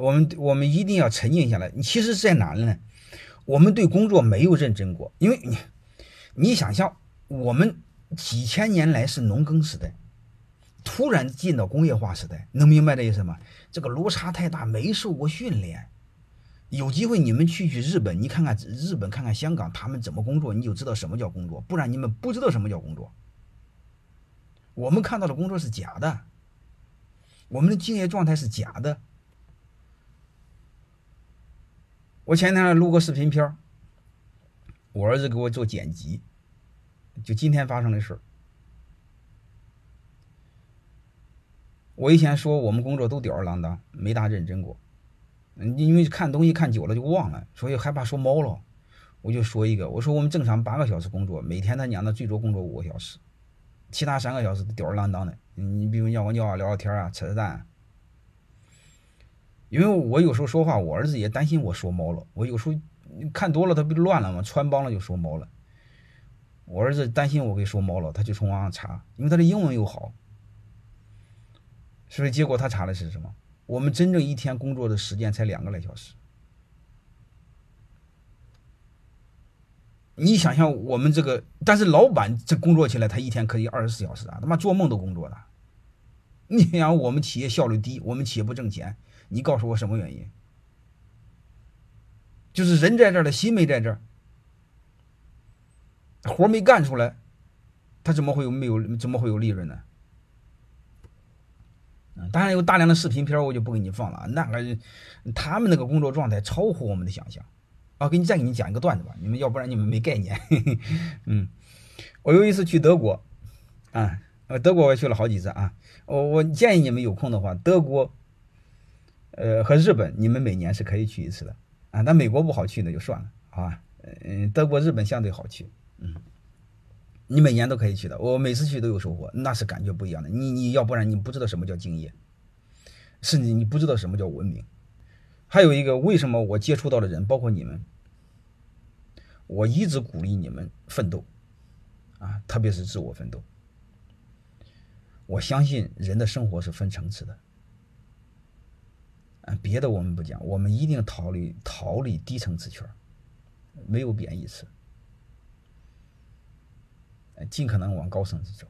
我们我们一定要沉静下来。你其实在哪呢？我们对工作没有认真过，因为你你想象，我们几千年来是农耕时代，突然进到工业化时代，能明白这意思吗？这个落差太大，没受过训练。有机会你们去去日本，你看看日本，看看香港，他们怎么工作，你就知道什么叫工作。不然你们不知道什么叫工作。我们看到的工作是假的，我们的敬业状态是假的。我前天录个视频片我儿子给我做剪辑，就今天发生的事儿。我以前说我们工作都吊儿郎当，没大认真过。因为看东西看久了就忘了，所以害怕说猫了。我就说一个，我说我们正常八个小时工作，每天他娘的最多工作五个小时，其他三个小时吊儿郎当的。你比如尿个尿啊、聊聊天啊、扯扯淡。因为我有时候说话，我儿子也担心我说猫了。我有时候看多了，他不乱了吗？穿帮了就说猫了。我儿子担心我给说猫了，他就从网上查，因为他的英文又好，所以结果他查的是什么？我们真正一天工作的时间才两个来小时，你想想我们这个，但是老板这工作起来，他一天可以二十四小时啊，他妈做梦都工作的。你想我们企业效率低，我们企业不挣钱，你告诉我什么原因？就是人在这儿的心没在这儿，活没干出来，他怎么会有没有怎么会有利润呢？当然有大量的视频片，我就不给你放了。那个他们那个工作状态超乎我们的想象啊！给你再给你讲一个段子吧，你们要不然你们没概念。嗯，我有一次去德国啊，德国我也去了好几次啊。我我建议你们有空的话，德国呃和日本，你们每年是可以去一次的啊。但美国不好去那就算了，好吧？嗯，德国、日本相对好去，嗯。你每年都可以去的，我每次去都有收获，那是感觉不一样的。你你要不然你不知道什么叫敬业，甚至你不知道什么叫文明。还有一个，为什么我接触到的人，包括你们，我一直鼓励你们奋斗，啊，特别是自我奋斗。我相信人的生活是分层次的，啊，别的我们不讲，我们一定逃离逃离低层次圈，没有贬义词。尽可能往高层次走。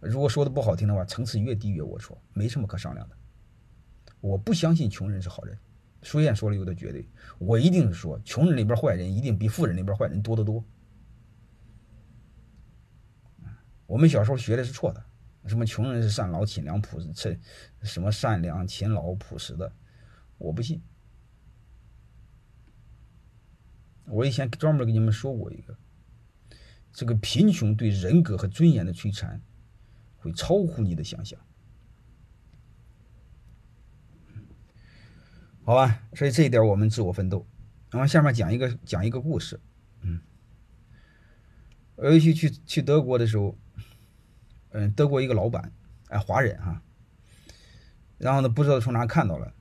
如果说的不好听的话，层次越低越龌龊，没什么可商量的。我不相信穷人是好人，书燕说的有点绝对。我一定是说，穷人里边坏人一定比富人里边坏人多得多。我们小时候学的是错的，什么穷人是善劳、勤良、朴实，这什么善良、勤劳、朴实的，我不信。我以前专门给你们说过一个。这个贫穷对人格和尊严的摧残，会超乎你的想象。好吧，所以这一点我们自我奋斗。然后下面讲一个讲一个故事。嗯，尤其去去德国的时候，嗯，德国一个老板，哎，华人哈。然后呢，不知道从哪看到了，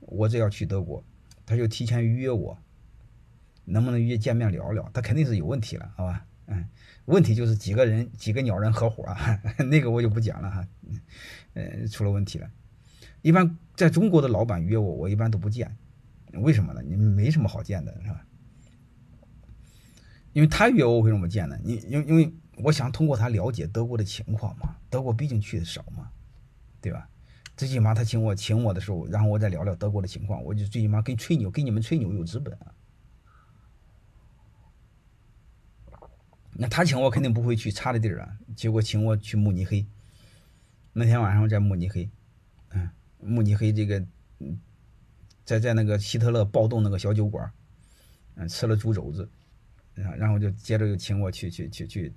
我这要去德国，他就提前预约我，能不能约见面聊聊？他肯定是有问题了，好吧？嗯，问题就是几个人几个鸟人合伙啊，那个我就不讲了哈。嗯，出了问题了。一般在中国的老板约我，我一般都不见。为什么呢？你们没什么好见的，是吧？因为他约我，为什么见呢？你因因为我想通过他了解德国的情况嘛。德国毕竟去的少嘛，对吧？最起码他请我请我的时候，然后我再聊聊德国的情况，我就最起码跟吹牛，跟你们吹牛有资本啊。那他请我肯定不会去差的地儿啊，结果请我去慕尼黑。那天晚上在慕尼黑，嗯，慕尼黑这个，在在那个希特勒暴动那个小酒馆，嗯，吃了猪肘子，然后就接着又请我去去去去，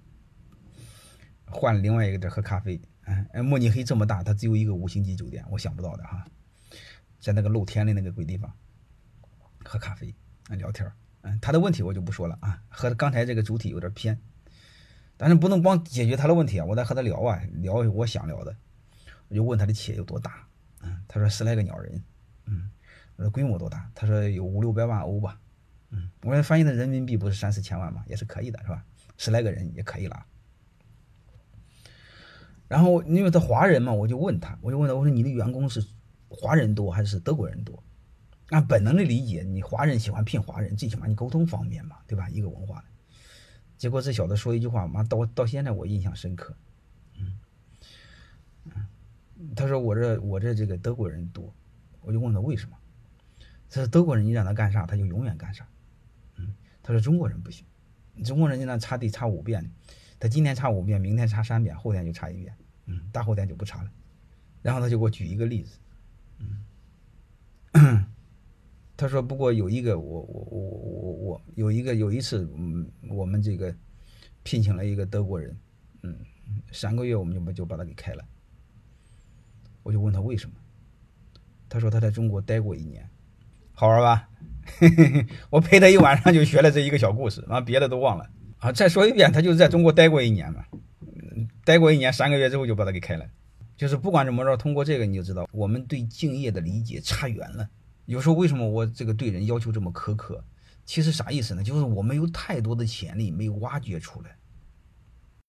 换另外一个地儿喝咖啡。哎，慕尼黑这么大，它只有一个五星级酒店，我想不到的哈，在那个露天的那个鬼地方，喝咖啡啊聊天嗯，他的问题我就不说了啊，和刚才这个主体有点偏。但是不能光解决他的问题啊！我得和他聊啊，聊我想聊的。我就问他的企业有多大？嗯，他说十来个鸟人。嗯，我说规模多大？他说有五六百万欧吧。嗯，我说翻译的人民币不是三四千万吗？也是可以的，是吧？十来个人也可以了。然后因为他华人嘛，我就问他，我就问他，我说你的员工是华人多还是德国人多？按本能的理解，你华人喜欢骗华人，最起码你沟通方便嘛，对吧？一个文化的。结果这小子说一句话，妈到到现在我印象深刻。嗯嗯，他说我这我这这个德国人多，我就问他为什么？他说德国人你让他干啥他就永远干啥。嗯，他说中国人不行，中国人家那擦地擦五遍，他今天擦五遍，明天擦三遍，后天就擦一遍，嗯，大后天就不擦了。然后他就给我举一个例子，嗯。他说：“不过有一个，我我我我我有一个有一次，嗯，我们这个聘请了一个德国人，嗯，三个月我们就把就把他给开了。我就问他为什么，他说他在中国待过一年，好玩吧？我陪他一晚上就学了这一个小故事，完别的都忘了啊。再说一遍，他就是在中国待过一年嘛，待过一年，三个月之后就把他给开了。就是不管怎么着，通过这个你就知道，我们对敬业的理解差远了。”有时候为什么我这个对人要求这么苛刻？其实啥意思呢？就是我们有太多的潜力没有挖掘出来。